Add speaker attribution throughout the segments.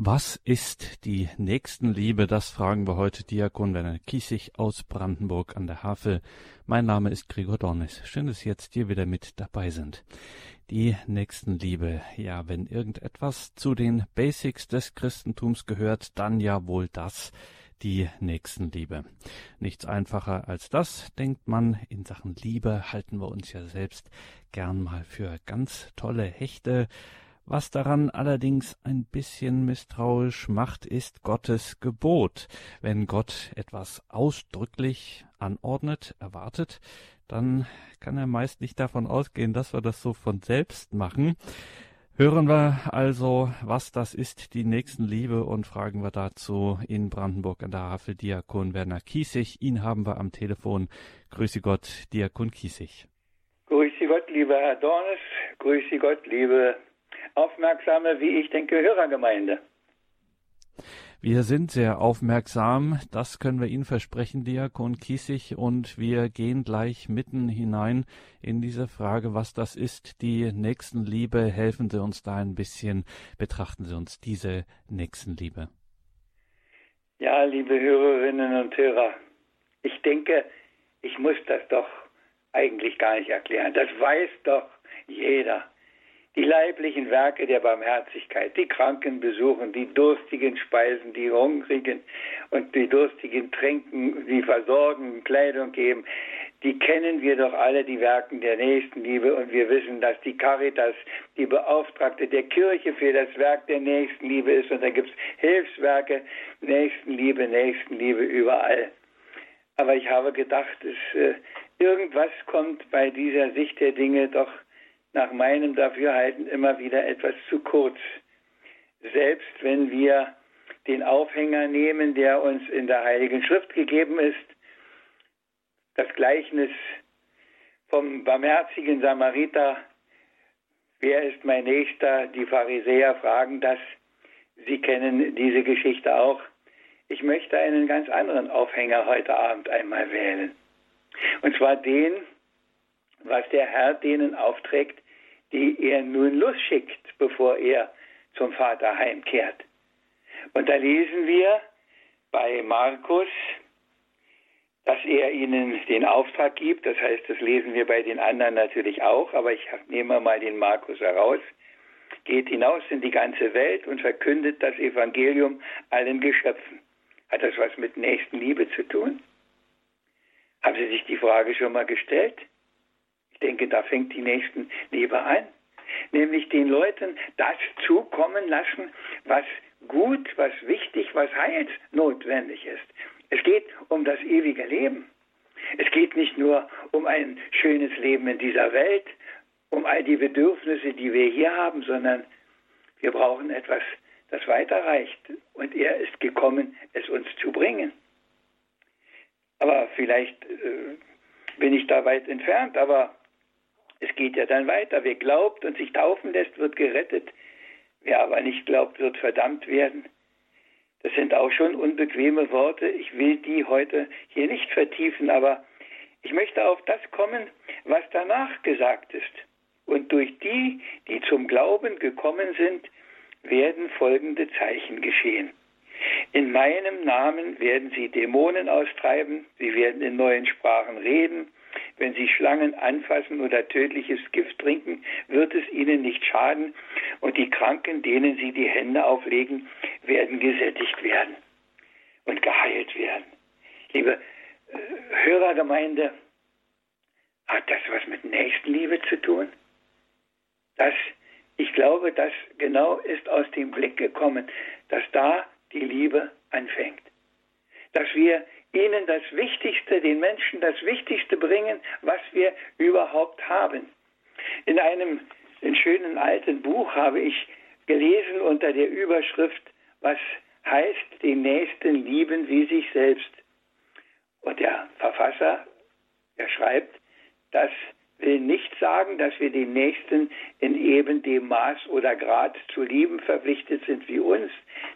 Speaker 1: Was ist die Nächstenliebe? Das fragen wir heute Diakon Werner Kiesig aus Brandenburg an der Havel. Mein Name ist Gregor Dornis. Schön, dass Sie jetzt hier wieder mit dabei sind. Die Nächstenliebe. Ja, wenn irgendetwas zu den Basics des Christentums gehört, dann ja wohl das, die Nächstenliebe. Nichts einfacher als das, denkt man. In Sachen Liebe halten wir uns ja selbst gern mal für ganz tolle Hechte. Was daran allerdings ein bisschen misstrauisch macht, ist Gottes Gebot. Wenn Gott etwas ausdrücklich anordnet, erwartet, dann kann er meist nicht davon ausgehen, dass wir das so von selbst machen. Hören wir also, was das ist, die Nächstenliebe, und fragen wir dazu in Brandenburg an der Havel Diakon Werner Kiesig. Ihn haben wir am Telefon. Grüße Gott, Diakon Kiesig.
Speaker 2: Grüße Gott, lieber Herr Dornes. Grüße Gott, liebe aufmerksame, wie ich denke, Hörergemeinde.
Speaker 1: Wir sind sehr aufmerksam, das können wir Ihnen versprechen, Diakon Kiesig, und wir gehen gleich mitten hinein in diese Frage, was das ist, die Nächstenliebe. Helfen Sie uns da ein bisschen, betrachten Sie uns diese Nächstenliebe.
Speaker 2: Ja, liebe Hörerinnen und Hörer, ich denke, ich muss das doch eigentlich gar nicht erklären. Das weiß doch jeder die leiblichen Werke der Barmherzigkeit, die Kranken besuchen, die Durstigen speisen, die Hungrigen und die Durstigen tränken, die versorgen, Kleidung geben, die kennen wir doch alle, die Werken der Nächstenliebe. Und wir wissen, dass die Caritas die Beauftragte der Kirche für das Werk der Nächstenliebe ist. Und da gibt es Hilfswerke, Nächstenliebe, Nächstenliebe überall. Aber ich habe gedacht, es, äh, irgendwas kommt bei dieser Sicht der Dinge doch nach meinem Dafürhalten immer wieder etwas zu kurz. Selbst wenn wir den Aufhänger nehmen, der uns in der Heiligen Schrift gegeben ist, das Gleichnis vom barmherzigen Samariter, wer ist mein Nächster? Die Pharisäer fragen das. Sie kennen diese Geschichte auch. Ich möchte einen ganz anderen Aufhänger heute Abend einmal wählen. Und zwar den, was der Herr denen aufträgt, die er nun losschickt, bevor er zum Vater heimkehrt. Und da lesen wir bei Markus, dass er ihnen den Auftrag gibt. Das heißt, das lesen wir bei den anderen natürlich auch, aber ich nehme mal den Markus heraus. Geht hinaus in die ganze Welt und verkündet das Evangelium allen Geschöpfen. Hat das was mit Nächstenliebe zu tun? Haben Sie sich die Frage schon mal gestellt? Ich denke, da fängt die nächsten Liebe an. Nämlich den Leuten das zukommen lassen, was gut, was wichtig, was heilsnotwendig ist. Es geht um das ewige Leben. Es geht nicht nur um ein schönes Leben in dieser Welt, um all die Bedürfnisse, die wir hier haben, sondern wir brauchen etwas, das weiterreicht. Und er ist gekommen, es uns zu bringen. Aber vielleicht äh, bin ich da weit entfernt, aber es geht ja dann weiter. Wer glaubt und sich taufen lässt, wird gerettet. Wer aber nicht glaubt, wird verdammt werden. Das sind auch schon unbequeme Worte. Ich will die heute hier nicht vertiefen, aber ich möchte auf das kommen, was danach gesagt ist. Und durch die, die zum Glauben gekommen sind, werden folgende Zeichen geschehen. In meinem Namen werden sie Dämonen austreiben, sie werden in neuen Sprachen reden, wenn sie Schlangen anfassen oder tödliches Gift trinken, wird es ihnen nicht schaden und die Kranken, denen sie die Hände auflegen, werden gesättigt werden und geheilt werden. Liebe äh, Hörergemeinde, hat das was mit Nächstenliebe zu tun? Das, ich glaube, das genau ist aus dem Blick gekommen, dass da die Liebe anfängt. Dass wir ihnen das Wichtigste, den Menschen das Wichtigste bringen, was wir überhaupt haben. In einem in schönen alten Buch habe ich gelesen unter der Überschrift, was heißt den Nächsten lieben wie sich selbst. Und der Verfasser, er schreibt, das will nicht sagen, dass wir den Nächsten in eben dem Maß oder Grad zu lieben verpflichtet sind wie uns,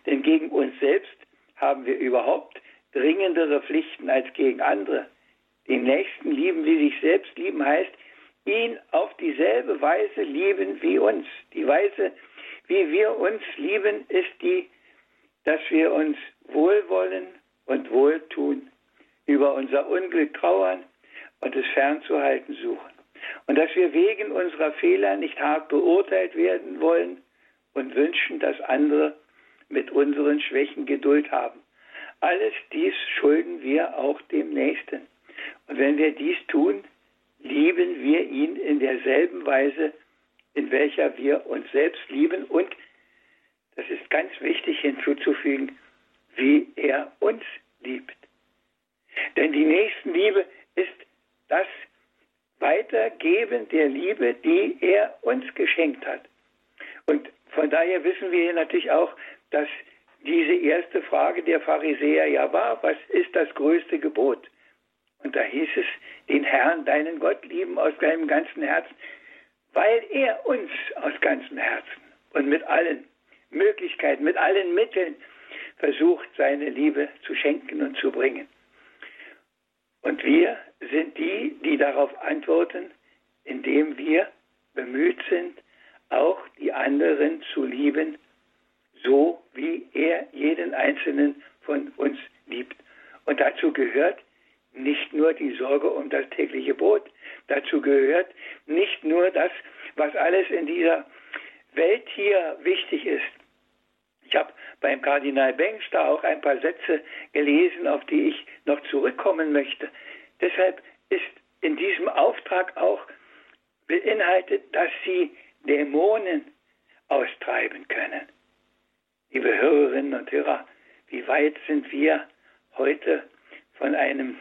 Speaker 2: denn gegen uns selbst haben wir überhaupt dringendere Pflichten als gegen andere. Den Nächsten lieben, wie sich selbst lieben, heißt, ihn auf dieselbe Weise lieben wie uns. Die Weise, wie wir uns lieben, ist die dass wir uns wohlwollen und wohltun, über unser Unglück trauern und es fernzuhalten suchen. Und dass wir wegen unserer Fehler nicht hart beurteilt werden wollen und wünschen, dass andere mit unseren Schwächen Geduld haben. Alles dies schulden wir auch dem Nächsten. Und wenn wir dies tun, lieben wir ihn in derselben Weise, in welcher wir uns selbst lieben und, das ist ganz wichtig hinzuzufügen, wie er uns liebt. Denn die Nächstenliebe ist das Weitergeben der Liebe, die er uns geschenkt hat. Und von daher wissen wir natürlich auch, dass diese erste Frage der Pharisäer ja war, was ist das größte Gebot? Und da hieß es, den Herrn, deinen Gott lieben aus deinem ganzen Herzen, weil er uns aus ganzem Herzen und mit allen Möglichkeiten, mit allen Mitteln versucht, seine Liebe zu schenken und zu bringen. Und wir sind die, die darauf antworten, indem wir bemüht sind, auch die anderen zu lieben, so wie er jeden einzelnen von uns liebt. Und dazu gehört nicht nur die Sorge um das tägliche Brot, dazu gehört nicht nur das, was alles in dieser Welt hier wichtig ist. Ich habe Bengsch da auch ein paar Sätze gelesen, auf die ich noch zurückkommen möchte. Deshalb ist in diesem Auftrag auch beinhaltet, dass sie Dämonen austreiben können. Liebe Hörerinnen und Hörer, wie weit sind wir heute von einem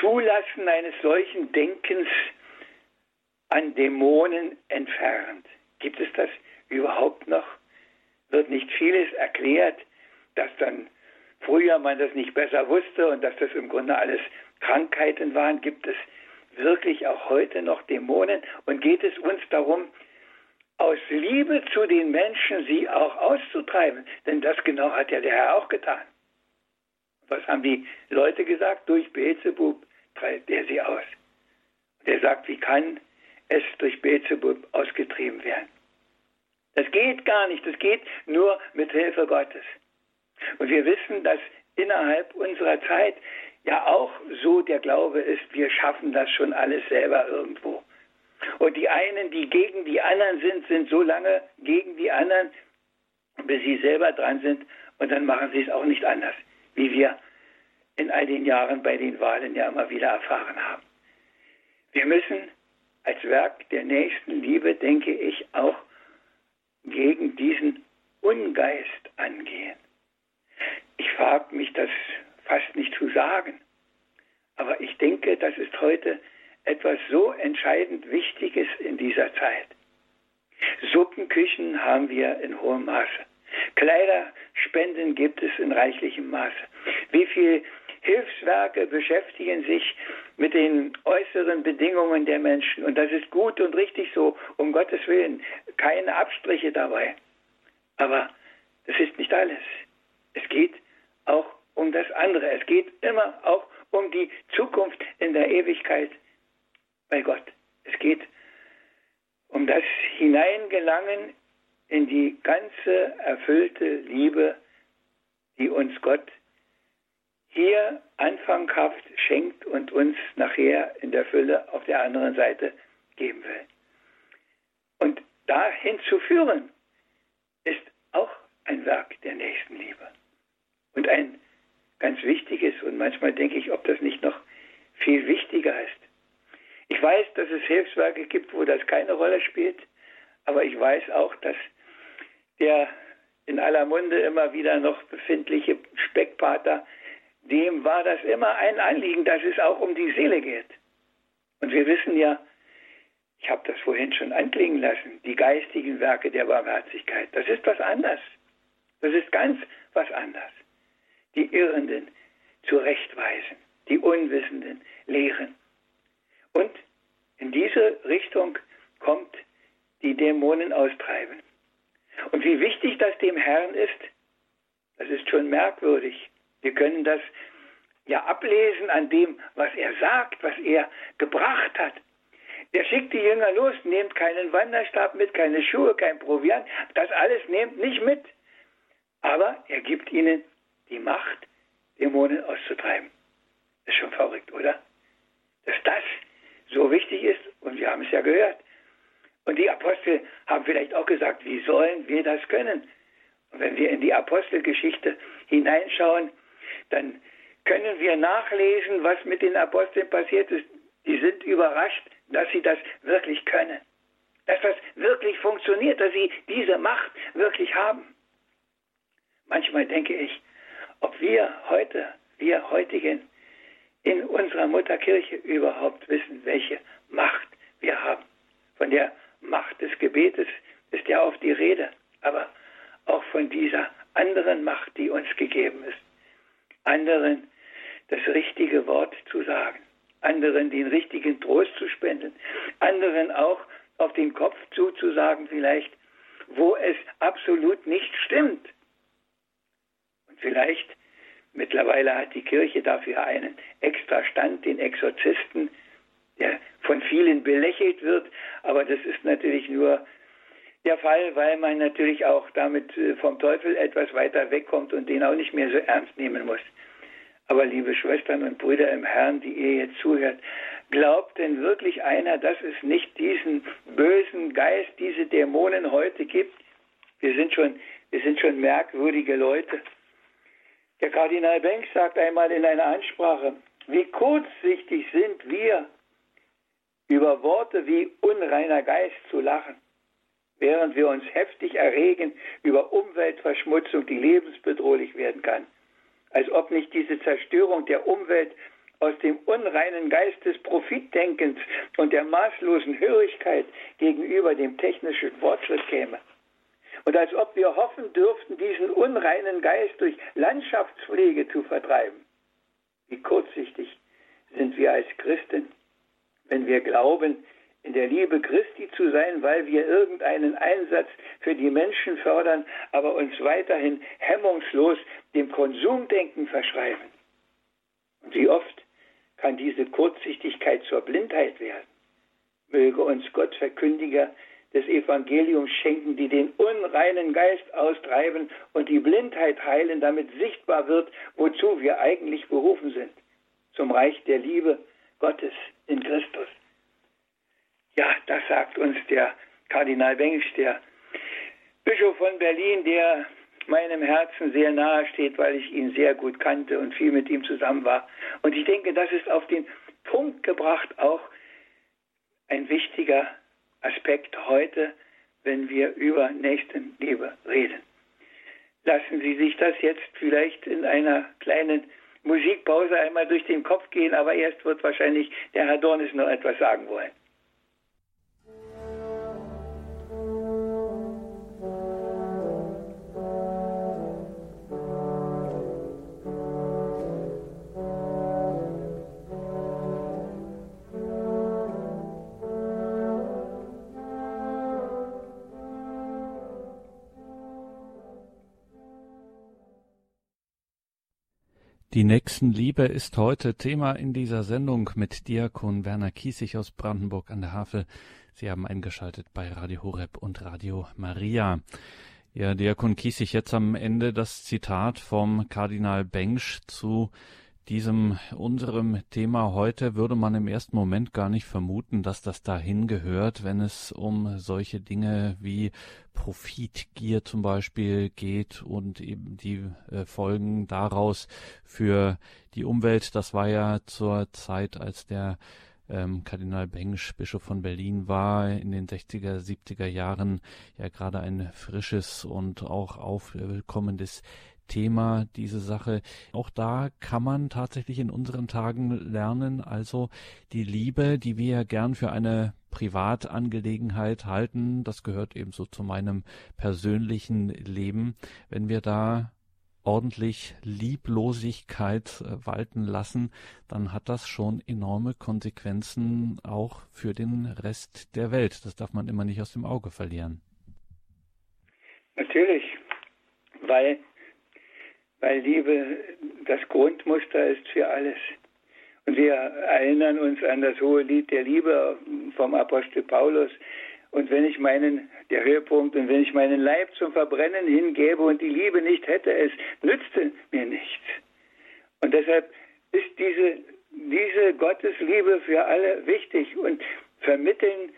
Speaker 2: Zulassen eines solchen Denkens an Dämonen entfernt? Gibt es das überhaupt noch? Wird nicht vieles erklärt, dass dann früher man das nicht besser wusste und dass das im Grunde alles Krankheiten waren? Gibt es wirklich auch heute noch Dämonen? Und geht es uns darum, aus Liebe zu den Menschen sie auch auszutreiben. Denn das genau hat ja der Herr auch getan. Was haben die Leute gesagt? Durch Beelzebub treibt er sie aus. Und er sagt, wie kann es durch Beelzebub ausgetrieben werden? Das geht gar nicht. Das geht nur mit Hilfe Gottes. Und wir wissen, dass innerhalb unserer Zeit ja auch so der Glaube ist, wir schaffen das schon alles selber irgendwo. Und die einen, die gegen die anderen sind, sind so lange gegen die anderen, bis sie selber dran sind und dann machen sie es auch nicht anders, wie wir in all den Jahren bei den Wahlen ja immer wieder erfahren haben. Wir müssen als Werk der nächsten Liebe, denke ich, auch gegen diesen Ungeist angehen. Ich frage mich das fast nicht zu sagen, aber ich denke, das ist heute etwas so entscheidend Wichtiges in dieser Zeit. Suppenküchen haben wir in hohem Maße. Kleiderspenden gibt es in reichlichem Maße. Wie viele Hilfswerke beschäftigen sich mit den äußeren Bedingungen der Menschen. Und das ist gut und richtig so, um Gottes Willen. Keine Abstriche dabei. Aber das ist nicht alles. Es geht auch um das andere. Es geht immer auch um die Zukunft in der Ewigkeit bei Gott. Es geht um das Hineingelangen in die ganze erfüllte Liebe, die uns Gott hier anfanghaft schenkt und uns nachher in der Fülle auf der anderen Seite geben will. Und dahin zu führen, ist auch ein Werk der Nächstenliebe. Und ein ganz wichtiges, und manchmal denke ich, ob das nicht noch viel wichtiger ist. Ich weiß, dass es Hilfswerke gibt, wo das keine Rolle spielt, aber ich weiß auch, dass der in aller Munde immer wieder noch befindliche Speckpater, dem war das immer ein Anliegen, dass es auch um die Seele geht. Und wir wissen ja, ich habe das vorhin schon anklingen lassen, die geistigen Werke der Barmherzigkeit, das ist was anderes. Das ist ganz was anderes. Die Irrenden zurechtweisen, die Unwissenden lehren, und in diese Richtung kommt die Dämonen austreiben. Und wie wichtig das dem Herrn ist, das ist schon merkwürdig. Wir können das ja ablesen an dem, was er sagt, was er gebracht hat. Er schickt die Jünger los, nehmt keinen Wanderstab mit, keine Schuhe, kein Proviant, das alles nehmt nicht mit. Aber er gibt ihnen die Macht, Dämonen auszutreiben. Das ist schon verrückt, oder? Dass das so wichtig ist, und wir haben es ja gehört. Und die Apostel haben vielleicht auch gesagt, wie sollen wir das können? Und wenn wir in die Apostelgeschichte hineinschauen, dann können wir nachlesen, was mit den Aposteln passiert ist. Die sind überrascht, dass sie das wirklich können. Dass das wirklich funktioniert, dass sie diese Macht wirklich haben. Manchmal denke ich, ob wir heute, wir heutigen, in unserer Mutterkirche überhaupt wissen, welche Macht wir haben. Von der Macht des Gebetes ist ja oft die Rede, aber auch von dieser anderen Macht, die uns gegeben ist. Anderen das richtige Wort zu sagen, anderen den richtigen Trost zu spenden, anderen auch auf den Kopf zuzusagen vielleicht, wo es absolut nicht stimmt. Und vielleicht, mittlerweile hat die Kirche dafür einen extra Stand, den Exorzisten, der von vielen belächelt wird, aber das ist natürlich nur der Fall, weil man natürlich auch damit äh, vom Teufel etwas weiter wegkommt und den auch nicht mehr so ernst nehmen muss. Aber liebe Schwestern und Brüder im Herrn, die ihr jetzt zuhört, glaubt denn wirklich einer, dass es nicht diesen bösen Geist, diese Dämonen heute gibt? Wir sind schon, wir sind schon merkwürdige Leute. Der Kardinal Banks sagt einmal in einer Ansprache, wie kurzsichtig sind wir, über Worte wie unreiner Geist zu lachen, während wir uns heftig erregen über Umweltverschmutzung, die lebensbedrohlich werden kann als ob nicht diese Zerstörung der Umwelt aus dem unreinen Geist des Profitdenkens und der maßlosen Hörigkeit gegenüber dem technischen Fortschritt käme. Und als ob wir hoffen dürften, diesen unreinen Geist durch Landschaftspflege zu vertreiben. Wie kurzsichtig sind wir als Christen, wenn wir glauben, in der Liebe Christi zu sein, weil wir irgendeinen Einsatz für die Menschen fördern, aber uns weiterhin hemmungslos dem Konsumdenken verschreiben. Und wie oft kann diese Kurzsichtigkeit zur Blindheit werden? Möge uns Gott Verkündiger des Evangeliums schenken, die den unreinen Geist austreiben und die Blindheit heilen, damit sichtbar wird, wozu wir eigentlich berufen sind. Zum Reich der Liebe Gottes in Christus. Ja, das sagt uns der Kardinal Bengsch, der Bischof von Berlin, der meinem Herzen sehr nahe steht, weil ich ihn sehr gut kannte und viel mit ihm zusammen war. Und ich denke, das ist auf den Punkt gebracht auch ein wichtiger Aspekt heute, wenn wir über Nächstenliebe reden. Lassen Sie sich das jetzt vielleicht in einer kleinen Musikpause einmal durch den Kopf gehen, aber erst wird wahrscheinlich der Herr Dornis noch etwas sagen wollen.
Speaker 1: Die Nächstenliebe ist heute Thema in dieser Sendung mit Diakon Werner Kiesig aus Brandenburg an der Havel. Sie haben eingeschaltet bei Radio Horeb und Radio Maria. Ja, Diakon Kiesig, jetzt am Ende das Zitat vom Kardinal Bengsch zu diesem unserem Thema heute würde man im ersten Moment gar nicht vermuten, dass das dahin gehört, wenn es um solche Dinge wie Profitgier zum Beispiel geht und eben die äh, Folgen daraus für die Umwelt. Das war ja zur Zeit, als der ähm, Kardinal Bengsch, Bischof von Berlin, war in den 60er, 70er Jahren ja gerade ein frisches und auch aufkommendes Thema, diese Sache. Auch da kann man tatsächlich in unseren Tagen lernen, also die Liebe, die wir ja gern für eine Privatangelegenheit halten, das gehört ebenso zu meinem persönlichen Leben. Wenn wir da ordentlich Lieblosigkeit äh, walten lassen, dann hat das schon enorme Konsequenzen auch für den Rest der Welt. Das darf man immer nicht aus dem Auge verlieren.
Speaker 2: Natürlich, weil weil Liebe das Grundmuster ist für alles. Und wir erinnern uns an das hohe Lied der Liebe vom Apostel Paulus, und wenn ich meinen, der Höhepunkt, und wenn ich meinen Leib zum Verbrennen hingebe und die Liebe nicht hätte, es nützte mir nichts. Und deshalb ist diese, diese Gottesliebe für alle wichtig und vermitteln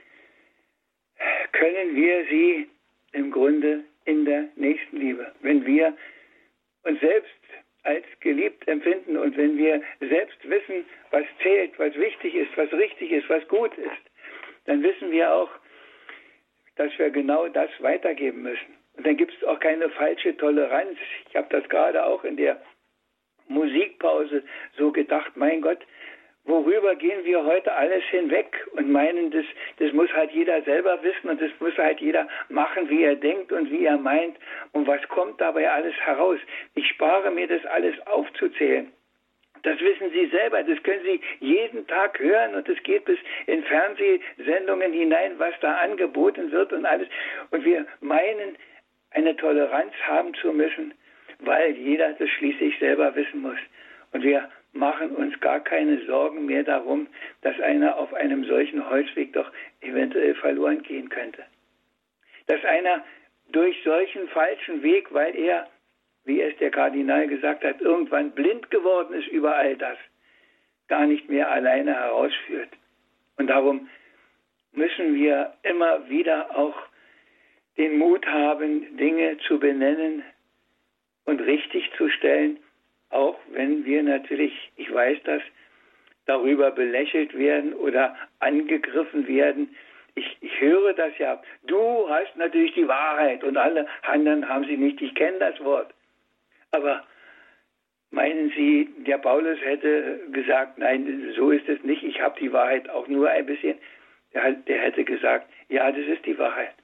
Speaker 2: können wir sie im Grunde in der Nächstenliebe. Wenn wir uns selbst als geliebt empfinden und wenn wir selbst wissen, was zählt, was wichtig ist, was richtig ist, was gut ist, dann wissen wir auch, dass wir genau das weitergeben müssen. Und dann gibt es auch keine falsche Toleranz. Ich habe das gerade auch in der Musikpause so gedacht, mein Gott, worüber gehen wir heute alles hinweg und meinen, das, das muss halt jeder selber wissen und das muss halt jeder machen, wie er denkt und wie er meint. Und was kommt dabei alles heraus? Ich spare mir das alles aufzuzählen. Das wissen Sie selber, das können Sie jeden Tag hören und es geht bis in Fernsehsendungen hinein, was da angeboten wird und alles. Und wir meinen, eine Toleranz haben zu müssen, weil jeder das schließlich selber wissen muss. Und wir machen uns gar keine Sorgen mehr darum, dass einer auf einem solchen Holzweg doch eventuell verloren gehen könnte. Dass einer durch solchen falschen Weg, weil er wie es der Kardinal gesagt hat, irgendwann blind geworden ist über all das, gar nicht mehr alleine herausführt. Und darum müssen wir immer wieder auch den Mut haben, Dinge zu benennen und richtig zu stellen, auch wenn wir natürlich, ich weiß das, darüber belächelt werden oder angegriffen werden. Ich, ich höre das ja. Du hast natürlich die Wahrheit und alle anderen haben sie nicht. Ich kenne das Wort. Aber meinen Sie, der Paulus hätte gesagt, nein, so ist es nicht, ich habe die Wahrheit auch nur ein bisschen. Der, der hätte gesagt, ja, das ist die Wahrheit.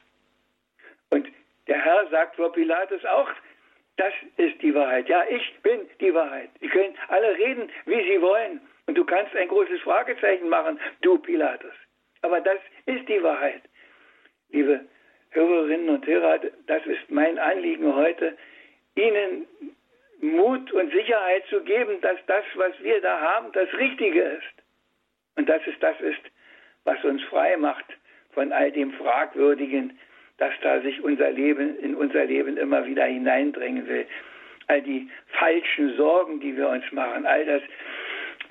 Speaker 2: Und der Herr sagt vor Pilatus auch, das ist die Wahrheit. Ja, ich bin die Wahrheit. Sie können alle reden, wie sie wollen. Und du kannst ein großes Fragezeichen machen, du Pilatus. Aber das ist die Wahrheit. Liebe Hörerinnen und Hörer, das ist mein Anliegen heute, ihnen Mut und Sicherheit zu geben, dass das, was wir da haben, das Richtige ist. Und dass es das ist, was uns frei macht von all dem Fragwürdigen, das da sich unser Leben, in unser Leben immer wieder hineindrängen will. All die falschen Sorgen, die wir uns machen, all das,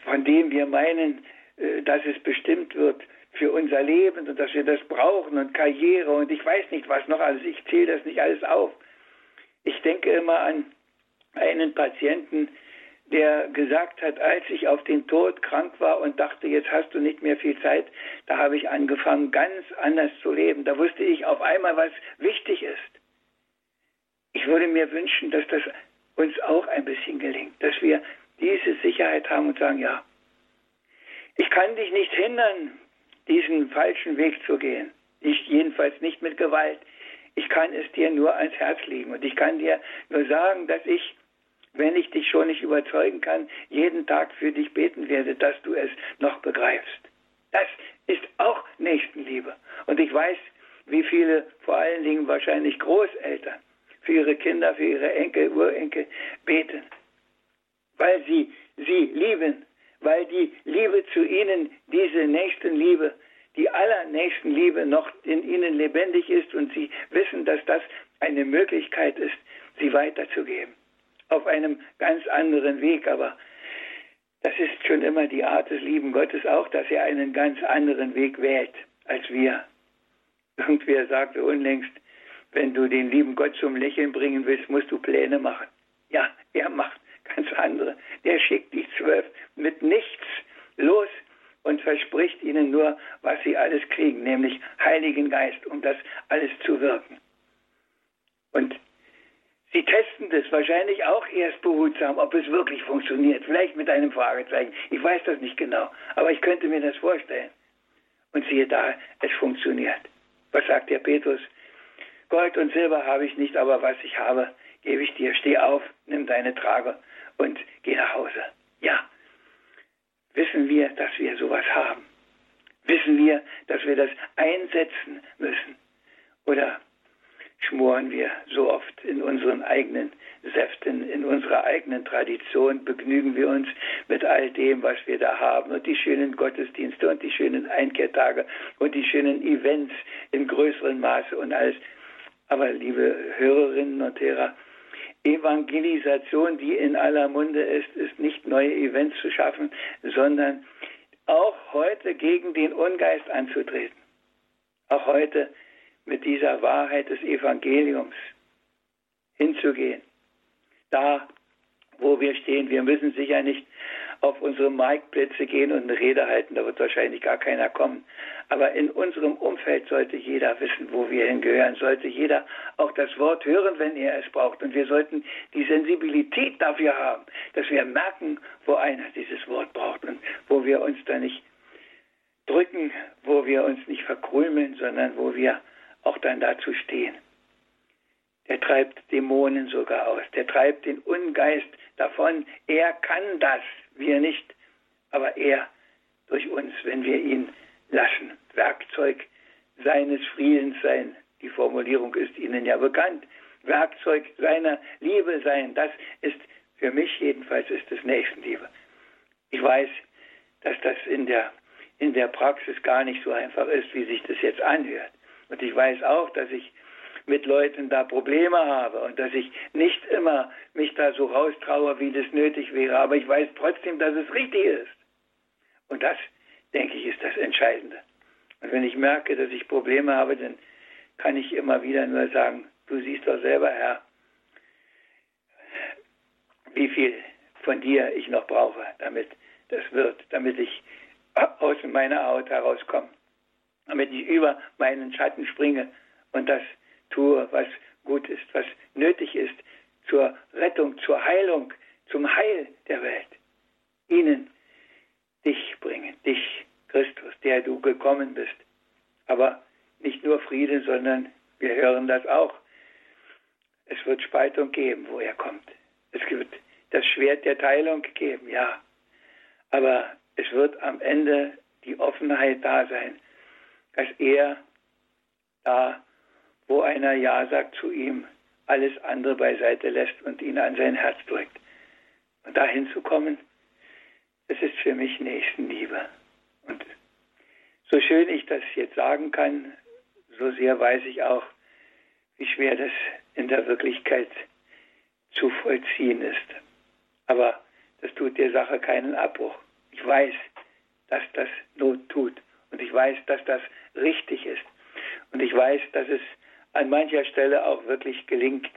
Speaker 2: von dem wir meinen, äh, dass es bestimmt wird für unser Leben und dass wir das brauchen und Karriere und ich weiß nicht was noch alles, ich zähle das nicht alles auf. Ich denke immer an einen Patienten, der gesagt hat, als ich auf den Tod krank war und dachte, jetzt hast du nicht mehr viel Zeit, da habe ich angefangen, ganz anders zu leben. Da wusste ich auf einmal, was wichtig ist. Ich würde mir wünschen, dass das uns auch ein bisschen gelingt, dass wir diese Sicherheit haben und sagen, ja, ich kann dich nicht hindern, diesen falschen Weg zu gehen. Ich jedenfalls nicht mit Gewalt. Ich kann es dir nur ans Herz legen und ich kann dir nur sagen, dass ich, wenn ich dich schon nicht überzeugen kann, jeden Tag für dich beten werde, dass du es noch begreifst. Das ist auch Nächstenliebe. Und ich weiß, wie viele, vor allen Dingen wahrscheinlich Großeltern, für ihre Kinder, für ihre Enkel, Urenkel beten, weil sie sie lieben, weil die Liebe zu ihnen, diese Nächstenliebe, die allernächsten Liebe noch in ihnen lebendig ist und sie wissen, dass das eine Möglichkeit ist, sie weiterzugeben. Auf einem ganz anderen Weg, aber das ist schon immer die Art des lieben Gottes auch, dass er einen ganz anderen Weg wählt als wir. Irgendwer sagte unlängst, wenn du den lieben Gott zum Lächeln bringen willst, musst du Pläne machen. Ja, er macht ganz andere. Der schickt die zwölf mit nichts los und verspricht ihnen nur, was sie alles kriegen, nämlich Heiligen Geist, um das alles zu wirken. Und sie testen das wahrscheinlich auch erst behutsam, ob es wirklich funktioniert. Vielleicht mit einem Fragezeichen. Ich weiß das nicht genau, aber ich könnte mir das vorstellen. Und siehe da, es funktioniert. Was sagt der Petrus? Gold und Silber habe ich nicht, aber was ich habe, gebe ich dir. Steh auf, nimm deine Trage und geh nach Hause. Ja, wissen wir, dass wir sowas haben? Wissen wir, dass wir das einsetzen müssen? Oder schmoren wir so oft in unseren eigenen Säften, in unserer eigenen Tradition, begnügen wir uns mit all dem, was wir da haben und die schönen Gottesdienste und die schönen Einkehrtage und die schönen Events in größerem Maße und alles. Aber liebe Hörerinnen und Hörer, Evangelisation, die in aller Munde ist, ist nicht neue Events zu schaffen, sondern auch heute gegen den Ungeist anzutreten. Auch heute mit dieser Wahrheit des Evangeliums hinzugehen. Da, wo wir stehen, wir müssen sicher nicht auf unsere Marktplätze gehen und eine Rede halten, da wird wahrscheinlich gar keiner kommen. Aber in unserem Umfeld sollte jeder wissen, wo wir hingehören, sollte jeder auch das Wort hören, wenn er es braucht. Und wir sollten die Sensibilität dafür haben, dass wir merken, wo einer dieses Wort braucht und wo wir uns da nicht drücken, wo wir uns nicht verkrümeln, sondern wo wir auch dann dazu stehen. Der treibt Dämonen sogar aus. Der treibt den Ungeist davon. Er kann das, wir nicht. Aber er durch uns, wenn wir ihn lassen. Werkzeug seines Friedens sein. Die Formulierung ist Ihnen ja bekannt. Werkzeug seiner Liebe sein. Das ist für mich jedenfalls ist es Nächstenliebe. Ich weiß, dass das in der, in der Praxis gar nicht so einfach ist, wie sich das jetzt anhört. Und ich weiß auch, dass ich mit Leuten da Probleme habe und dass ich nicht immer mich da so raustraue, wie das nötig wäre. Aber ich weiß trotzdem, dass es richtig ist. Und das, denke ich, ist das Entscheidende. Und wenn ich merke, dass ich Probleme habe, dann kann ich immer wieder nur sagen, du siehst doch selber, Herr, wie viel von dir ich noch brauche, damit das wird, damit ich aus meiner Haut herauskomme damit ich über meinen Schatten springe und das tue, was gut ist, was nötig ist zur Rettung, zur Heilung, zum Heil der Welt. Ihnen dich bringen, dich, Christus, der du gekommen bist. Aber nicht nur Frieden, sondern wir hören das auch. Es wird Spaltung geben, wo er kommt. Es wird das Schwert der Teilung geben, ja. Aber es wird am Ende die Offenheit da sein, dass er da, wo einer Ja sagt zu ihm, alles andere beiseite lässt und ihn an sein Herz drückt. Und dahin zu kommen, das ist für mich Nächstenliebe. Und so schön ich das jetzt sagen kann, so sehr weiß ich auch, wie schwer das in der Wirklichkeit zu vollziehen ist. Aber das tut der Sache keinen Abbruch. Ich weiß, dass das Not tut. Und ich weiß, dass das richtig ist. Und ich weiß, dass es an mancher Stelle auch wirklich gelingt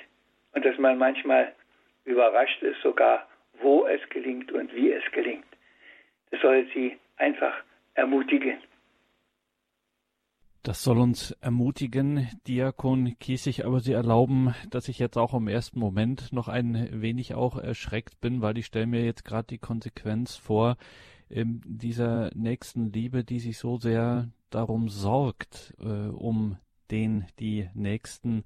Speaker 2: und dass man manchmal überrascht ist sogar, wo es gelingt und wie es gelingt. Das soll sie einfach ermutigen.
Speaker 1: Das soll uns ermutigen, Diakon Kiesig, aber Sie erlauben, dass ich jetzt auch im ersten Moment noch ein wenig auch erschreckt bin, weil ich stelle mir jetzt gerade die Konsequenz vor, ähm, dieser nächsten Liebe, die sich so sehr darum sorgt, äh, um den die Nächsten,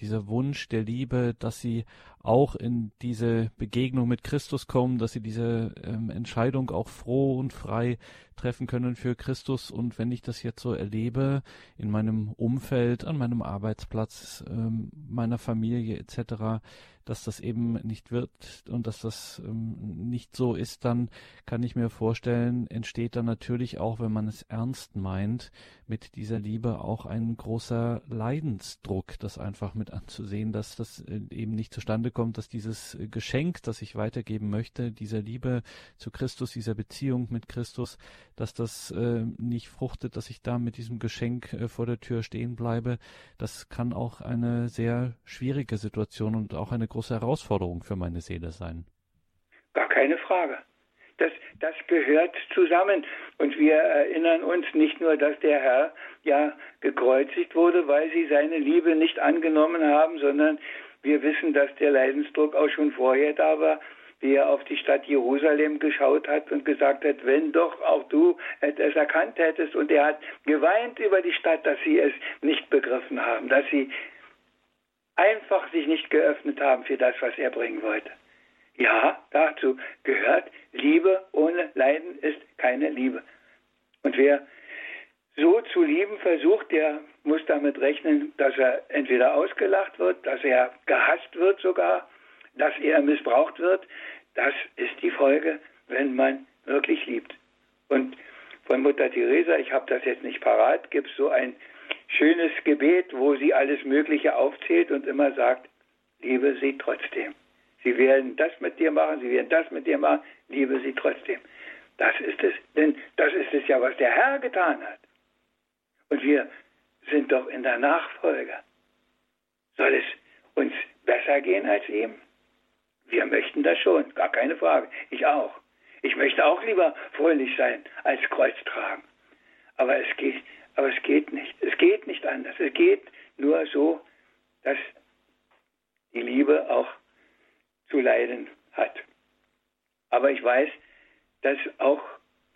Speaker 1: dieser Wunsch der Liebe, dass sie auch in diese Begegnung mit Christus kommen, dass sie diese ähm, Entscheidung auch froh und frei treffen können für Christus. Und wenn ich das jetzt so erlebe in meinem Umfeld, an meinem Arbeitsplatz, ähm, meiner Familie etc., dass das eben nicht wird und dass das ähm, nicht so ist, dann kann ich mir vorstellen, entsteht dann natürlich auch, wenn man es ernst meint, mit dieser Liebe auch ein großer Leidensdruck, das einfach mit anzusehen, dass das äh, eben nicht zustande kommt, dass dieses äh, Geschenk, das ich weitergeben möchte, dieser Liebe zu Christus, dieser Beziehung mit Christus, dass das äh, nicht fruchtet, dass ich da mit diesem Geschenk äh, vor der Tür stehen bleibe, das kann auch eine sehr schwierige Situation und auch eine große Herausforderung für meine Seele sein.
Speaker 2: Gar keine Frage. Das, das gehört zusammen. Und wir erinnern uns nicht nur, dass der Herr ja gekreuzigt wurde, weil sie seine Liebe nicht angenommen haben, sondern wir wissen, dass der Leidensdruck auch schon vorher da war, wie er auf die Stadt Jerusalem geschaut hat und gesagt hat, wenn doch auch du es erkannt hättest. Und er hat geweint über die Stadt, dass sie es nicht begriffen haben, dass sie einfach sich nicht geöffnet haben für das, was er bringen wollte. Ja, dazu gehört, Liebe ohne Leiden ist keine Liebe. Und wer so zu lieben versucht, der muss damit rechnen, dass er entweder ausgelacht wird, dass er gehasst wird sogar, dass er missbraucht wird. Das ist die Folge, wenn man wirklich liebt. Und von Mutter Teresa, ich habe das jetzt nicht parat, gibt es so ein schönes Gebet, wo sie alles Mögliche aufzählt und immer sagt, liebe sie trotzdem. Sie werden das mit dir machen, sie werden das mit dir machen, liebe sie trotzdem. Das ist es, denn das ist es ja, was der Herr getan hat. Und wir sind doch in der Nachfolge. Soll es uns besser gehen als ihm? Wir möchten das schon, gar keine Frage. Ich auch. Ich möchte auch lieber fröhlich sein als Kreuz tragen. Aber es geht, aber es geht nicht. Es geht nicht anders. Es geht nur so, dass die Liebe auch zu leiden hat. Aber ich weiß, dass auch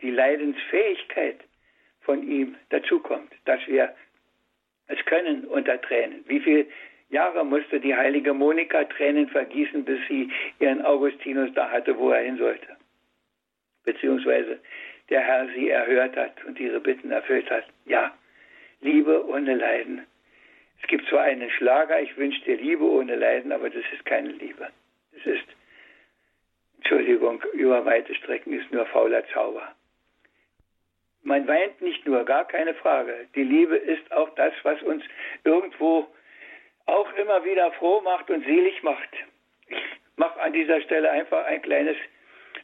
Speaker 2: die Leidensfähigkeit von ihm dazukommt, dass wir es können unter Tränen. Wie viele Jahre musste die heilige Monika Tränen vergießen, bis sie ihren Augustinus da hatte, wo er hin sollte? Beziehungsweise der Herr sie erhört hat und ihre Bitten erfüllt hat. Ja, Liebe ohne Leiden. Es gibt zwar einen Schlager, ich wünsche dir Liebe ohne Leiden, aber das ist keine Liebe. Es ist, Entschuldigung, über weite Strecken ist nur fauler Zauber. Man weint nicht nur, gar keine Frage. Die Liebe ist auch das, was uns irgendwo auch immer wieder froh macht und selig macht. Ich mache an dieser Stelle einfach ein kleines,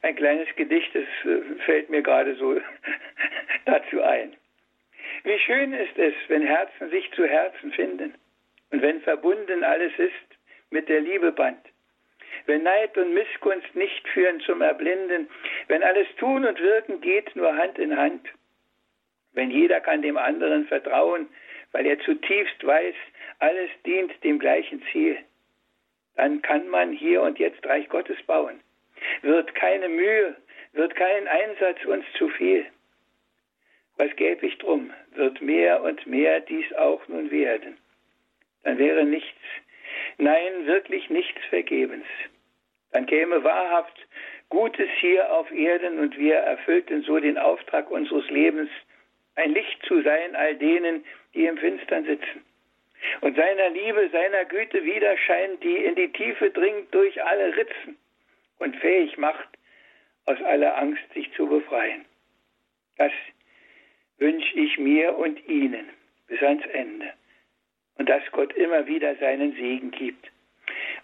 Speaker 2: ein kleines Gedicht, das äh, fällt mir gerade so dazu ein. Wie schön ist es, wenn Herzen sich zu Herzen finden und wenn verbunden alles ist mit der Liebe Band. Wenn Neid und Missgunst nicht führen zum Erblinden, wenn alles Tun und Wirken geht nur Hand in Hand wenn jeder kann dem anderen vertrauen, weil er zutiefst weiß, alles dient dem gleichen Ziel, dann kann man hier und jetzt Reich Gottes bauen. Wird keine Mühe, wird kein Einsatz uns zu viel. Was gäbe ich drum, wird mehr und mehr dies auch nun werden. Dann wäre nichts, nein, wirklich nichts vergebens. Dann käme wahrhaft Gutes hier auf Erden und wir erfüllten so den Auftrag unseres Lebens, ein Licht zu sein all denen, die im Finstern sitzen. Und seiner Liebe, seiner Güte widerscheint, die in die Tiefe dringt durch alle Ritzen und fähig macht, aus aller Angst sich zu befreien. Das wünsche ich mir und Ihnen bis ans Ende. Und dass Gott immer wieder seinen Segen gibt.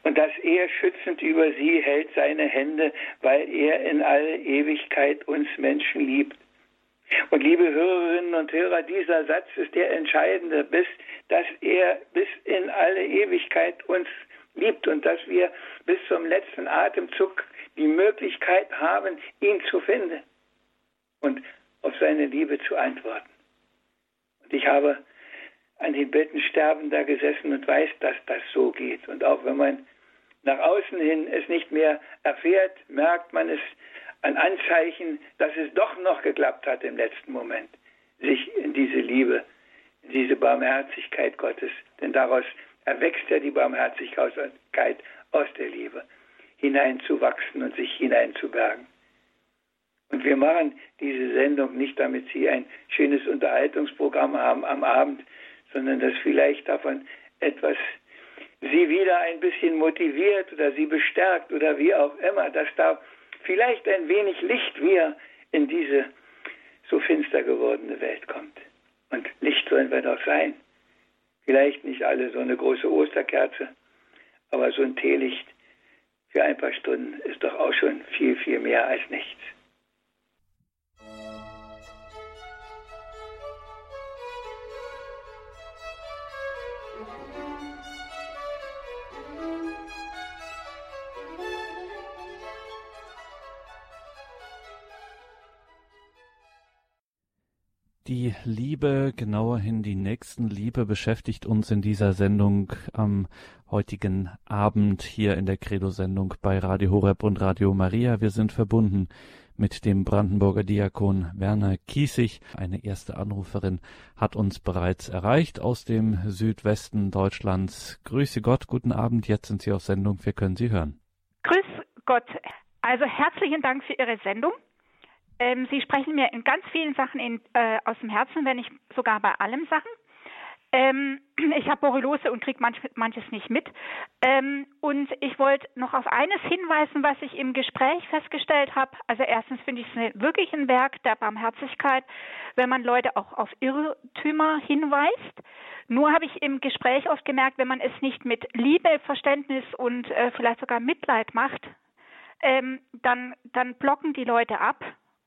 Speaker 2: Und dass er schützend über sie hält seine Hände, weil er in alle Ewigkeit uns Menschen liebt und liebe Hörerinnen und Hörer, dieser Satz ist der entscheidende, bis, dass er bis in alle Ewigkeit uns liebt und dass wir bis zum letzten Atemzug die Möglichkeit haben, ihn zu finden und auf seine Liebe zu antworten. Und ich habe an den Betten Sterbender gesessen und weiß, dass das so geht. Und auch wenn man nach außen hin es nicht mehr erfährt, merkt man es ein Anzeichen, dass es doch noch geklappt hat im letzten Moment, sich in diese Liebe, in diese Barmherzigkeit Gottes, denn daraus erwächst ja die Barmherzigkeit aus der Liebe, hineinzuwachsen und sich hineinzubergen. Und wir machen diese Sendung nicht, damit Sie ein schönes Unterhaltungsprogramm haben am Abend, sondern dass vielleicht davon etwas Sie wieder ein bisschen motiviert oder Sie bestärkt oder wie auch immer, dass da vielleicht ein wenig Licht wieder in diese so finster gewordene Welt kommt. Und Licht sollen wir doch sein. Vielleicht nicht alle so eine große Osterkerze, aber so ein Teelicht für ein paar Stunden ist doch auch schon viel, viel mehr als nichts.
Speaker 1: Die Liebe, genauerhin die Nächstenliebe, beschäftigt uns in dieser Sendung am heutigen Abend hier in der Credo-Sendung bei Radio Horeb und Radio Maria. Wir sind verbunden mit dem Brandenburger Diakon Werner Kiesig. Eine erste Anruferin hat uns bereits erreicht aus dem Südwesten Deutschlands. Grüße Gott, guten Abend. Jetzt sind Sie auf Sendung. Wir können Sie hören.
Speaker 3: Grüß Gott. Also herzlichen Dank für Ihre Sendung. Ähm, Sie sprechen mir in ganz vielen Sachen in, äh, aus dem Herzen, wenn nicht sogar bei allen Sachen. Ähm, ich habe Borreliose und kriege manch, manches nicht mit. Ähm, und ich wollte noch auf eines hinweisen, was ich im Gespräch festgestellt habe. Also erstens finde ich es wirklich ein Werk der Barmherzigkeit, wenn man Leute auch auf Irrtümer hinweist. Nur habe ich im Gespräch oft gemerkt, wenn man es nicht mit Liebe, Verständnis und äh, vielleicht sogar Mitleid macht, ähm, dann, dann blocken die Leute ab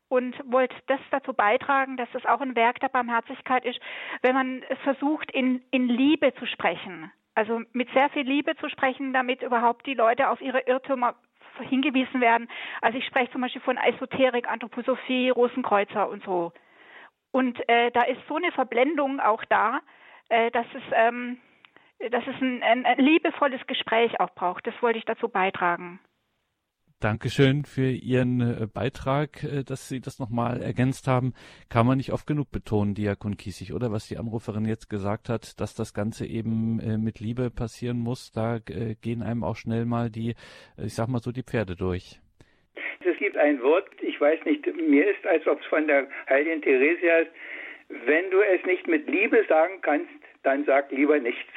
Speaker 3: und wollte das dazu beitragen, dass es auch ein Werk der Barmherzigkeit ist, wenn man versucht, in, in Liebe zu sprechen. Also mit sehr viel Liebe zu sprechen, damit überhaupt die Leute auf ihre Irrtümer hingewiesen werden. Also ich spreche zum Beispiel von Esoterik, Anthroposophie, Rosenkreuzer und so. Und äh, da ist so eine Verblendung auch da, äh, dass es, ähm, dass es ein, ein liebevolles Gespräch auch braucht. Das wollte ich dazu beitragen.
Speaker 1: Dankeschön für Ihren äh, Beitrag, äh, dass Sie das nochmal ergänzt haben. Kann man nicht oft genug betonen, Diakon Kiesig, oder was die Anruferin jetzt gesagt hat, dass das Ganze eben äh, mit Liebe passieren muss. Da gehen einem auch schnell mal die, ich sag mal so, die Pferde durch.
Speaker 2: Es gibt ein Wort, ich weiß nicht, mir ist, als ob es von der heiligen Theresia ist, wenn du es nicht mit Liebe sagen kannst, dann sag lieber nichts.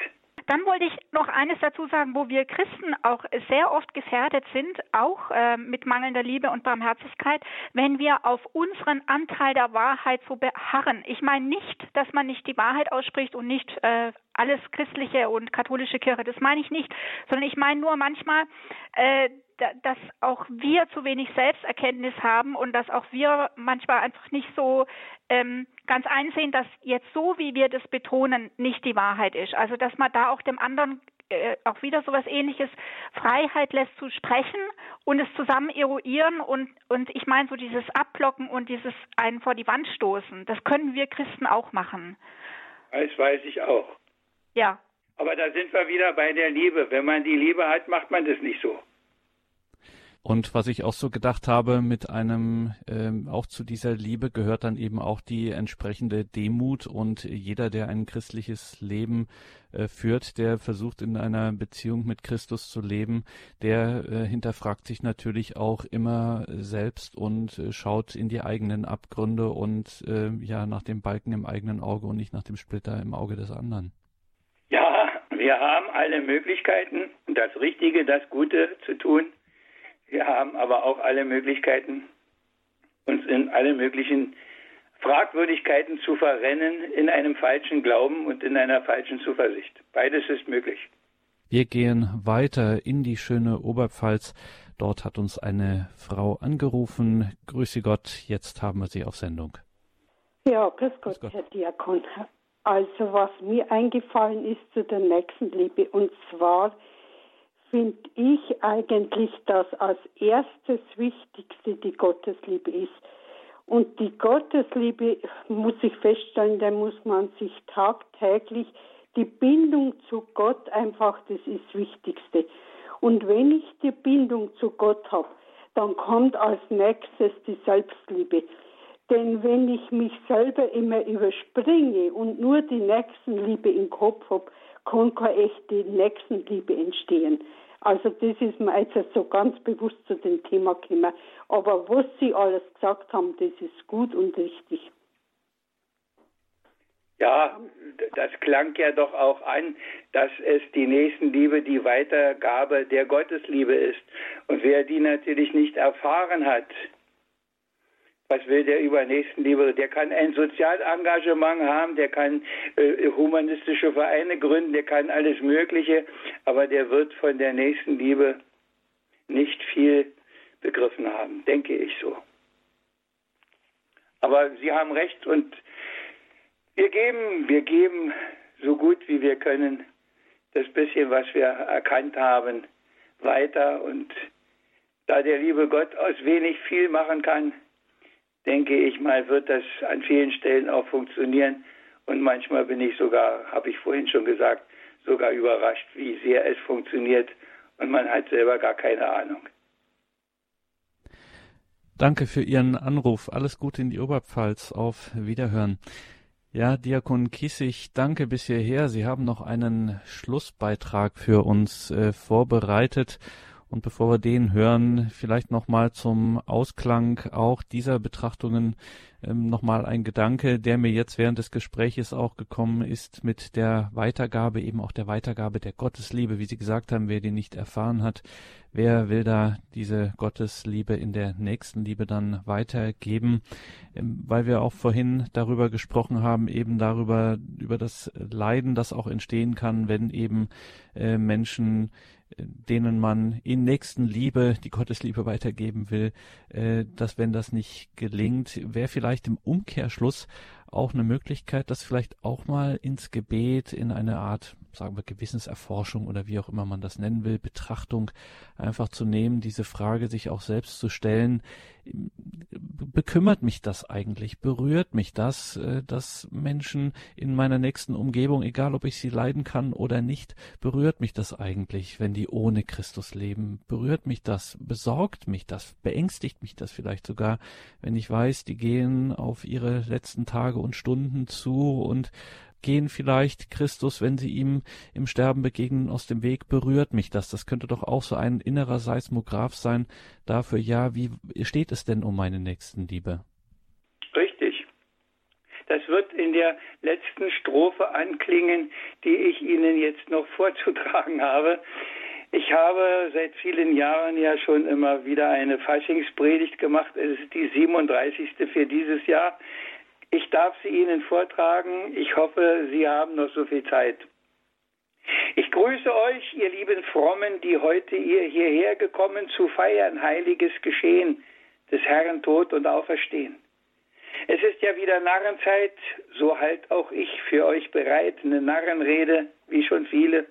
Speaker 3: Dann wollte ich noch eines dazu sagen, wo wir Christen auch sehr oft gefährdet sind, auch äh, mit mangelnder Liebe und Barmherzigkeit, wenn wir auf unseren Anteil der Wahrheit so beharren. Ich meine nicht, dass man nicht die Wahrheit ausspricht und nicht äh, alles christliche und katholische Kirche. Das meine ich nicht, sondern ich meine nur manchmal, äh, dass auch wir zu wenig Selbsterkenntnis haben und dass auch wir manchmal einfach nicht so ähm, ganz einsehen, dass jetzt so, wie wir das betonen, nicht die Wahrheit ist. Also dass man da auch dem anderen äh, auch wieder so was ähnliches Freiheit lässt zu sprechen und es zusammen eruieren und und ich meine so dieses Abblocken und dieses einen vor die Wand stoßen, das können wir Christen auch machen.
Speaker 2: Das weiß ich auch.
Speaker 3: Ja.
Speaker 2: Aber da sind wir wieder bei der Liebe. Wenn man die Liebe hat, macht man das nicht so.
Speaker 1: Und was ich auch so gedacht habe, mit einem, ähm, auch zu dieser Liebe gehört dann eben auch die entsprechende Demut und jeder, der ein christliches Leben äh, führt, der versucht in einer Beziehung mit Christus zu leben, der äh, hinterfragt sich natürlich auch immer selbst und äh, schaut in die eigenen Abgründe und äh, ja nach dem Balken im eigenen Auge und nicht nach dem Splitter im Auge des anderen.
Speaker 2: Ja, wir haben alle Möglichkeiten, das Richtige, das Gute zu tun. Wir haben aber auch alle Möglichkeiten, uns in alle möglichen Fragwürdigkeiten zu verrennen in einem falschen Glauben und in einer falschen Zuversicht. Beides ist möglich.
Speaker 1: Wir gehen weiter in die schöne Oberpfalz. Dort hat uns eine Frau angerufen. Grüße Gott, jetzt haben wir sie auf Sendung.
Speaker 4: Ja, grüß Gott, grüß Gott. Herr Diakon. Also was mir eingefallen ist zu der Nächstenliebe und zwar finde ich eigentlich, dass als erstes Wichtigste die Gottesliebe ist. Und die Gottesliebe, muss ich feststellen, da muss man sich tagtäglich, die Bindung zu Gott einfach, das ist das Wichtigste. Und wenn ich die Bindung zu Gott habe, dann kommt als nächstes die Selbstliebe. Denn wenn ich mich selber immer überspringe und nur die Nächstenliebe im Kopf habe, kann keine echte Nächstenliebe entstehen. Also das ist mir jetzt so ganz bewusst zu dem Thema gekommen. Aber was Sie alles gesagt haben, das ist gut und richtig.
Speaker 2: Ja, das klang ja doch auch an, dass es die Nächstenliebe die Weitergabe der Gottesliebe ist. Und wer die natürlich nicht erfahren hat, was will der über Nächstenliebe? Der kann ein Sozialengagement haben, der kann äh, humanistische Vereine gründen, der kann alles Mögliche, aber der wird von der Nächstenliebe nicht viel begriffen haben, denke ich so. Aber Sie haben recht und wir geben, wir geben so gut wie wir können das bisschen, was wir erkannt haben, weiter und da der liebe Gott aus wenig viel machen kann, denke ich mal, wird das an vielen Stellen auch funktionieren. Und manchmal bin ich sogar, habe ich vorhin schon gesagt, sogar überrascht, wie sehr es funktioniert. Und man hat selber gar keine Ahnung.
Speaker 1: Danke für Ihren Anruf. Alles Gute in die Oberpfalz. Auf Wiederhören. Ja, Diakon Kiesig, danke bis hierher. Sie haben noch einen Schlussbeitrag für uns äh, vorbereitet. Und bevor wir den hören, vielleicht nochmal zum Ausklang auch dieser Betrachtungen ähm, nochmal ein Gedanke, der mir jetzt während des Gespräches auch gekommen ist mit der Weitergabe, eben auch der Weitergabe der Gottesliebe. Wie Sie gesagt haben, wer die nicht erfahren hat, wer will da diese Gottesliebe in der nächsten Liebe dann weitergeben? Ähm, weil wir auch vorhin darüber gesprochen haben, eben darüber, über das Leiden, das auch entstehen kann, wenn eben äh, Menschen denen man in Nächstenliebe die Gottesliebe weitergeben will, äh, dass wenn das nicht gelingt, wäre vielleicht im Umkehrschluss auch eine Möglichkeit, das vielleicht auch mal ins Gebet in eine Art sagen wir, Gewissenserforschung oder wie auch immer man das nennen will, Betrachtung einfach zu nehmen, diese Frage sich auch selbst zu stellen, bekümmert mich das eigentlich, berührt mich das, äh, dass Menschen in meiner nächsten Umgebung, egal ob ich sie leiden kann oder nicht, berührt mich das eigentlich, wenn die ohne Christus leben, berührt mich das, besorgt mich das, beängstigt mich das vielleicht sogar, wenn ich weiß, die gehen auf ihre letzten Tage und Stunden zu und gehen vielleicht Christus, wenn sie ihm im Sterben begegnen, aus dem Weg, berührt mich das. Das könnte doch auch so ein innerer Seismograph sein dafür, ja, wie steht es denn um meine Nächstenliebe?
Speaker 2: Richtig. Das wird in der letzten Strophe anklingen, die ich Ihnen jetzt noch vorzutragen habe. Ich habe seit vielen Jahren ja schon immer wieder eine Faschingspredigt gemacht. Es ist die 37. für dieses Jahr. Ich darf sie Ihnen vortragen. Ich hoffe, Sie haben noch so viel Zeit. Ich grüße euch, ihr lieben Frommen, die heute ihr hierher gekommen zu feiern, heiliges Geschehen des Herrn Tod und Auferstehen. Es ist ja wieder Narrenzeit, so halt auch ich für euch bereit, eine Narrenrede, wie schon viele,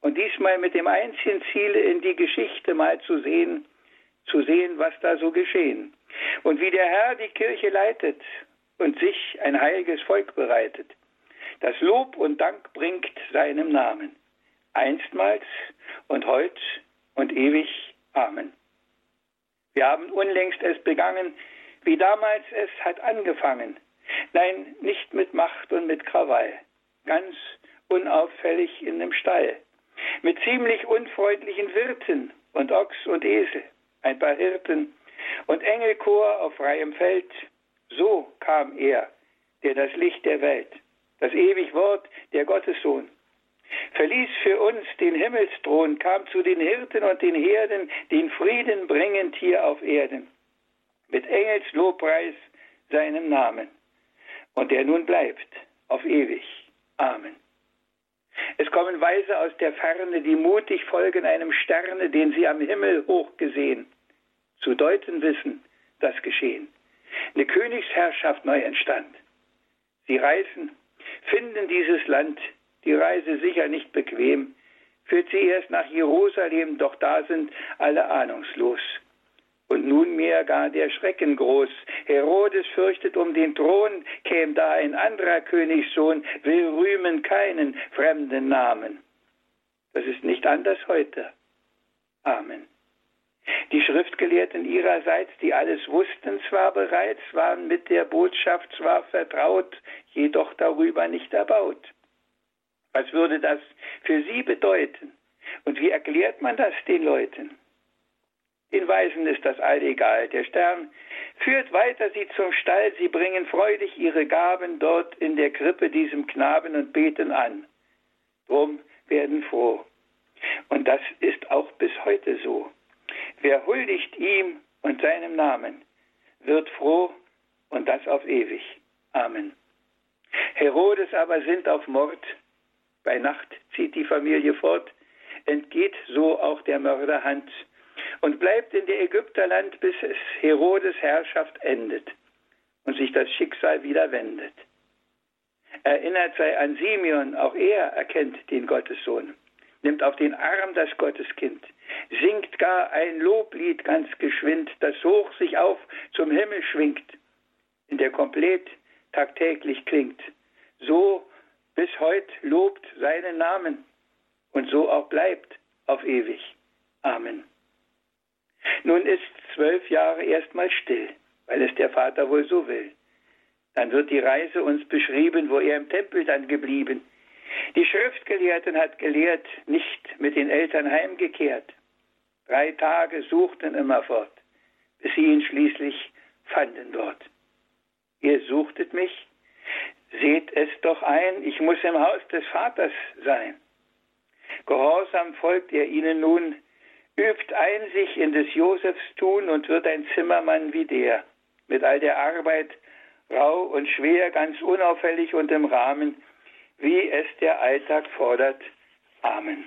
Speaker 2: und diesmal mit dem einzigen Ziel, in die Geschichte mal zu sehen, zu sehen, was da so geschehen. Und wie der Herr die Kirche leitet und sich ein heiliges Volk bereitet, das Lob und Dank bringt seinem Namen, einstmals und heut und ewig. Amen. Wir haben unlängst es begangen, wie damals es hat angefangen. Nein, nicht mit Macht und mit Krawall, ganz unauffällig in dem Stall, mit ziemlich unfreundlichen Wirten und Ochs und Esel, ein paar Hirten und Engelchor auf freiem Feld, so kam er, der das Licht der Welt, das ewig Wort, der Gottessohn, verließ für uns den Himmelsthron, kam zu den Hirten und den Herden, den Frieden bringend hier auf Erden, mit Engelslobpreis seinem Namen, und der nun bleibt auf ewig. Amen. Es kommen Weise aus der Ferne, die mutig folgen einem Sterne, den sie am Himmel hoch gesehen, zu deuten wissen das Geschehen eine Königsherrschaft neu entstand. Sie reisen, finden dieses Land, die Reise sicher nicht bequem, führt sie erst nach Jerusalem, doch da sind alle ahnungslos. Und nunmehr gar der Schrecken groß. Herodes fürchtet um den Thron, käm da ein anderer Königssohn, will rühmen keinen fremden Namen. Das ist nicht anders heute. Amen. Die Schriftgelehrten ihrerseits, die alles wussten zwar bereits, waren mit der Botschaft zwar vertraut, jedoch darüber nicht erbaut. Was würde das für sie bedeuten? Und wie erklärt man das den Leuten? Den Weisen ist das all egal. Der Stern führt weiter sie zum Stall, sie bringen freudig ihre Gaben dort in der Krippe diesem Knaben und beten an. Drum werden froh. Und das ist auch bis heute so. Wer huldigt ihm und seinem Namen, wird froh und das auf ewig. Amen. Herodes aber sind auf Mord. Bei Nacht zieht die Familie fort, entgeht so auch der Mörderhand und bleibt in der Ägypterland, bis es Herodes Herrschaft endet und sich das Schicksal wieder wendet. Erinnert sei an Simeon, auch er erkennt den Gottessohn nimmt auf den Arm das Gotteskind, singt gar ein Loblied ganz geschwind, das hoch sich auf zum Himmel schwingt, in der komplett tagtäglich klingt. So bis heut lobt seinen Namen und so auch bleibt auf ewig. Amen. Nun ist zwölf Jahre erstmal still, weil es der Vater wohl so will. Dann wird die Reise uns beschrieben, wo er im Tempel dann geblieben, die Schriftgelehrten hat gelehrt, nicht mit den Eltern heimgekehrt. Drei Tage suchten immerfort, bis sie ihn schließlich fanden dort. Ihr suchtet mich, seht es doch ein, ich muss im Haus des Vaters sein. Gehorsam folgt ihr ihnen nun, übt Einsicht in des Josefs Tun und wird ein Zimmermann wie der, mit all der Arbeit, rau und schwer, ganz unauffällig und im Rahmen, wie es der Alltag fordert. Amen.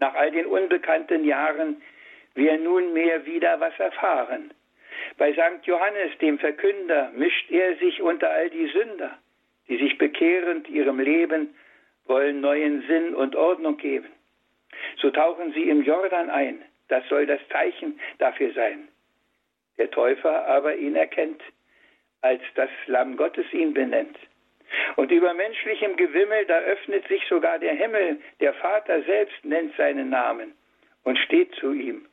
Speaker 2: Nach all den unbekannten Jahren wir nunmehr wieder was erfahren. Bei St. Johannes, dem Verkünder, mischt er sich unter all die Sünder, die sich bekehrend ihrem Leben wollen neuen Sinn und Ordnung geben. So tauchen sie im Jordan ein. Das soll das Zeichen dafür sein. Der Täufer aber ihn erkennt, als das Lamm Gottes ihn benennt. Und über menschlichem Gewimmel, da öffnet sich sogar der Himmel. Der Vater selbst nennt seinen Namen und steht zu ihm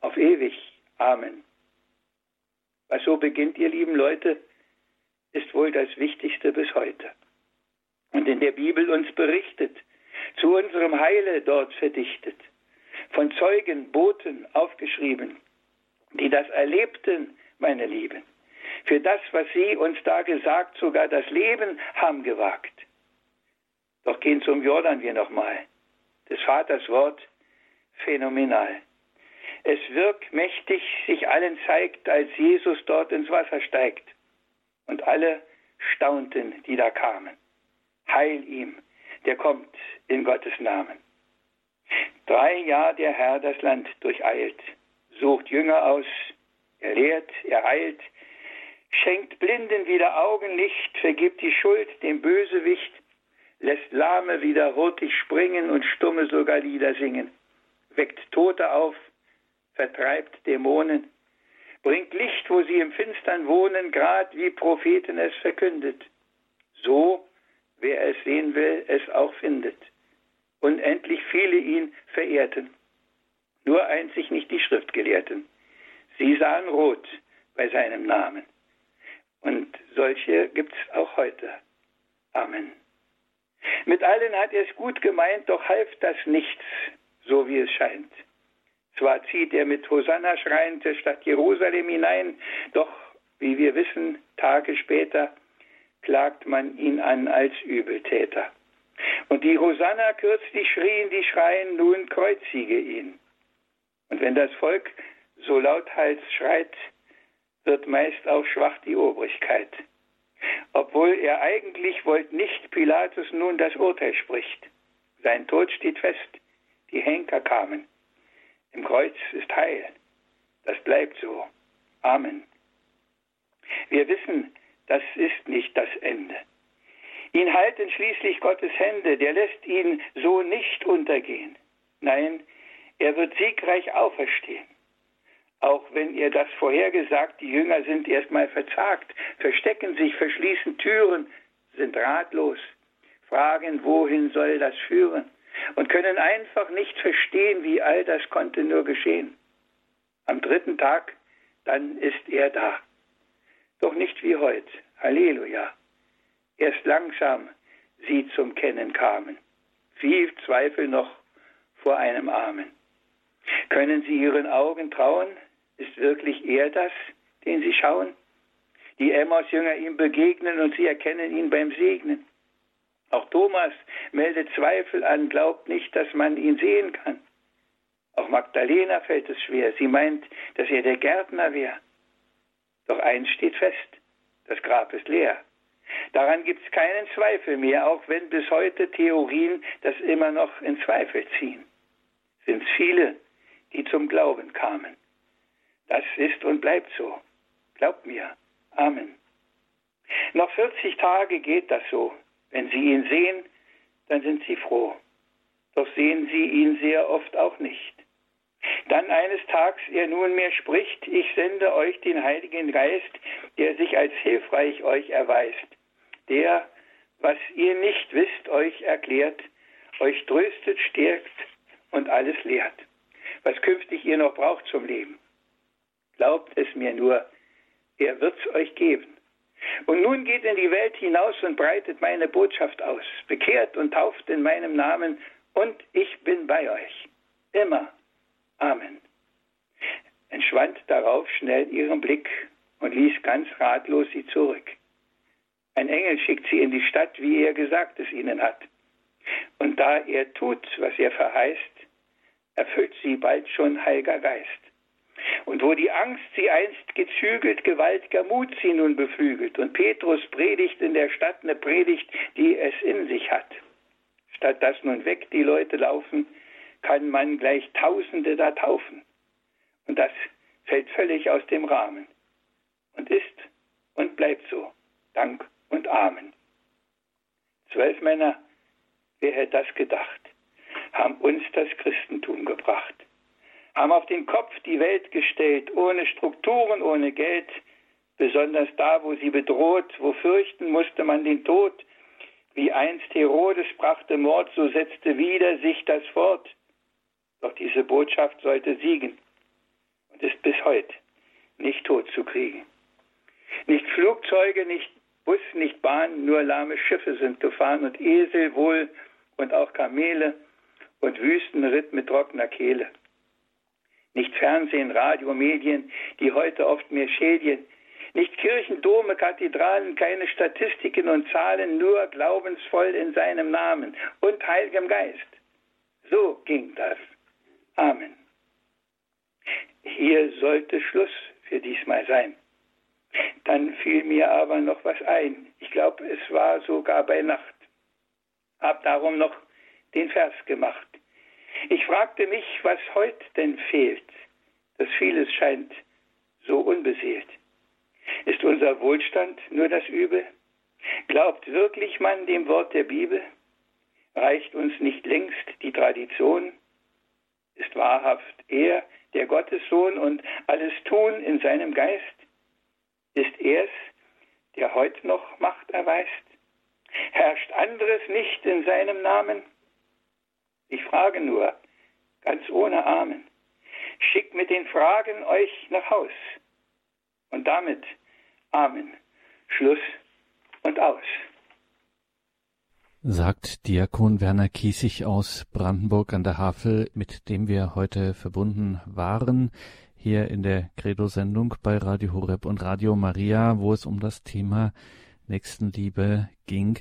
Speaker 2: auf ewig. Amen. Was so beginnt, ihr lieben Leute, ist wohl das Wichtigste bis heute. Und in der Bibel uns berichtet, zu unserem Heile dort verdichtet, von Zeugen, Boten aufgeschrieben, die das erlebten, meine Lieben, für das, was sie uns da gesagt, sogar das Leben haben gewagt. Doch gehen zum Jordan wir nochmal. Des Vaters Wort phänomenal. Es wirkt mächtig, sich allen zeigt, als Jesus dort ins Wasser steigt. Und alle staunten, die da kamen. Heil ihm, der kommt in Gottes Namen. Drei Jahre der Herr das Land durcheilt, sucht Jünger aus, er lehrt, er heilt, schenkt Blinden wieder Augenlicht, vergibt die Schuld dem Bösewicht, lässt Lahme wieder hurtig springen und Stumme sogar Lieder singen, weckt Tote auf, vertreibt Dämonen, bringt Licht, wo sie im Finstern wohnen, grad wie Propheten es verkündet. So, wer es sehen will, es auch findet. Unendlich viele ihn verehrten, nur einzig nicht die Schriftgelehrten. Sie sahen rot bei seinem Namen. Und solche gibt's auch heute. Amen. Mit allen hat er es gut gemeint, doch half das nichts, so wie es scheint. Zwar zieht er mit Hosanna schreiend der Stadt Jerusalem hinein, doch, wie wir wissen, Tage später klagt man ihn an als Übeltäter. Und die Hosanna kürzlich schrien, die schreien, nun kreuzige ihn. Und wenn das Volk so lauthals schreit, wird meist auch schwach die Obrigkeit. Obwohl er eigentlich wollt nicht Pilatus nun das Urteil spricht. Sein Tod steht fest, die Henker kamen. Im Kreuz ist Heil. Das bleibt so. Amen. Wir wissen, das ist nicht das Ende. Ihn halten schließlich Gottes Hände, der lässt ihn so nicht untergehen. Nein, er wird siegreich auferstehen. Auch wenn ihr das vorhergesagt, die Jünger sind erstmal verzagt, verstecken sich, verschließen Türen, sind ratlos, fragen, wohin soll das führen? und können einfach nicht verstehen, wie all das konnte nur geschehen. Am dritten Tag, dann ist er da. Doch nicht wie heute. Halleluja. Erst langsam sie zum Kennen kamen. Viel Zweifel noch vor einem Amen. Können sie ihren Augen trauen? Ist wirklich er das, den sie schauen? Die Emmaus-Jünger ihm begegnen und sie erkennen ihn beim Segnen. Auch Thomas meldet Zweifel an, glaubt nicht, dass man ihn sehen kann. Auch Magdalena fällt es schwer. Sie meint, dass er der Gärtner wäre. Doch eins steht fest, das Grab ist leer. Daran gibt es keinen Zweifel mehr, auch wenn bis heute Theorien das immer noch in Zweifel ziehen. Sind viele, die zum Glauben kamen. Das ist und bleibt so. Glaubt mir. Amen. Noch 40 Tage geht das so. Wenn Sie ihn sehen, dann sind Sie froh. Doch sehen Sie ihn sehr oft auch nicht. Dann eines Tages er nunmehr spricht, ich sende euch den Heiligen Geist, der sich als hilfreich euch erweist, der, was ihr nicht wisst, euch erklärt, euch tröstet, stärkt und alles lehrt, was künftig ihr noch braucht zum Leben. Glaubt es mir nur, er wird's euch geben. Und nun geht in die Welt hinaus und breitet meine Botschaft aus, bekehrt und tauft in meinem Namen, und ich bin bei euch. Immer Amen. Entschwand darauf schnell ihren Blick und ließ ganz ratlos sie zurück. Ein Engel schickt sie in die Stadt, wie er gesagt es ihnen hat. Und da er tut, was er verheißt, erfüllt sie bald schon Heiliger Geist. Und wo die Angst sie einst gezügelt, gewaltiger Mut sie nun beflügelt. Und Petrus predigt in der Stadt eine Predigt, die es in sich hat. Statt dass nun weg die Leute laufen, kann man gleich Tausende da taufen. Und das fällt völlig aus dem Rahmen. Und ist und bleibt so. Dank und Amen. Zwölf Männer, wer hätte das gedacht, haben uns das Christentum gebracht haben auf den Kopf die Welt gestellt, ohne Strukturen, ohne Geld, besonders da, wo sie bedroht, wo fürchten musste man den Tod. Wie einst Herodes brachte Mord, so setzte wieder sich das fort. Doch diese Botschaft sollte siegen und ist bis heute nicht tot zu kriegen. Nicht Flugzeuge, nicht Bus, nicht Bahn, nur lahme Schiffe sind gefahren und Esel wohl und auch Kamele und Wüstenritt mit trockener Kehle nicht Fernsehen, Radio, Medien, die heute oft mehr schädigen, nicht Kirchen, Dome, Kathedralen, keine Statistiken und Zahlen, nur glaubensvoll in seinem Namen und Heiligem Geist. So ging das. Amen. Hier sollte Schluss für diesmal sein. Dann fiel mir aber noch was ein. Ich glaube, es war sogar bei Nacht. Hab darum noch den Vers gemacht. Ich fragte mich, was heute denn fehlt, dass vieles scheint so unbeseelt. Ist unser Wohlstand nur das Übel? Glaubt wirklich man dem Wort der Bibel? Reicht uns nicht längst die Tradition? Ist wahrhaft er der Gottessohn und alles Tun in seinem Geist? Ist er's, der heute noch Macht erweist? Herrscht anderes nicht in seinem Namen? Ich frage nur, ganz ohne Amen. Schickt mit den Fragen euch nach Haus. Und damit Amen. Schluss und aus.
Speaker 1: Sagt Diakon Werner Kiesig aus Brandenburg an der Havel, mit dem wir heute verbunden waren, hier in der Credo-Sendung bei Radio Horeb und Radio Maria, wo es um das Thema Nächstenliebe ging.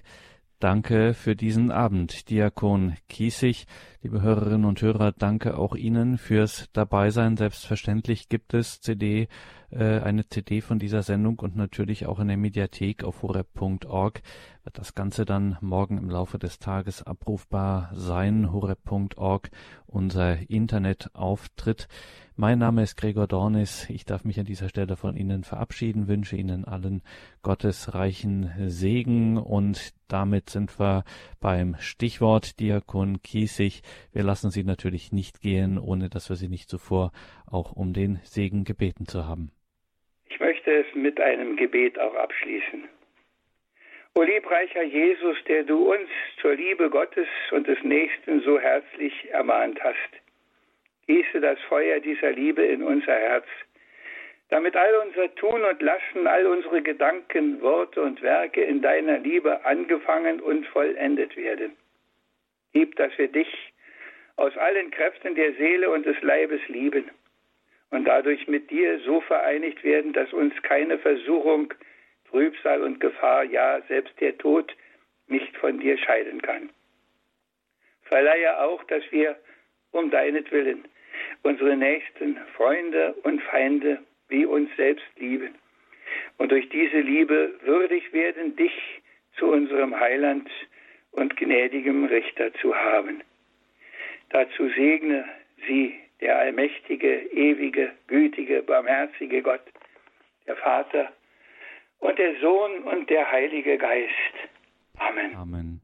Speaker 1: Danke für diesen Abend, Diakon Kiesig. Liebe Hörerinnen und Hörer, danke auch Ihnen fürs Dabeisein. Selbstverständlich gibt es CD, äh, eine CD von dieser Sendung und natürlich auch in der Mediathek auf horeb.org wird das Ganze dann morgen im Laufe des Tages abrufbar sein. horeb.org, unser Internetauftritt. Mein Name ist Gregor Dornis. Ich darf mich an dieser Stelle von Ihnen verabschieden, wünsche Ihnen allen gottesreichen Segen und damit sind wir beim Stichwort Diakon Kiesig. Wir lassen Sie natürlich nicht gehen, ohne dass wir Sie nicht zuvor auch um den Segen gebeten zu haben.
Speaker 2: Ich möchte es mit einem Gebet auch abschließen. O liebreicher Jesus, der du uns zur Liebe Gottes und des Nächsten so herzlich ermahnt hast, gieße das Feuer dieser Liebe in unser Herz, damit all unser Tun und Lassen, all unsere Gedanken, Worte und Werke in deiner Liebe angefangen und vollendet werden. Gib, dass wir dich aus allen Kräften der Seele und des Leibes lieben und dadurch mit dir so vereinigt werden, dass uns keine Versuchung, Trübsal und Gefahr, ja selbst der Tod nicht von dir scheiden kann. Verleihe auch, dass wir um deinetwillen unsere Nächsten, Freunde und Feinde wie uns selbst lieben und durch diese Liebe würdig werden, dich zu unserem Heiland und gnädigem Richter zu haben. Dazu segne sie der allmächtige, ewige, gütige, barmherzige Gott, der Vater und der Sohn und der Heilige Geist. Amen.
Speaker 1: Amen.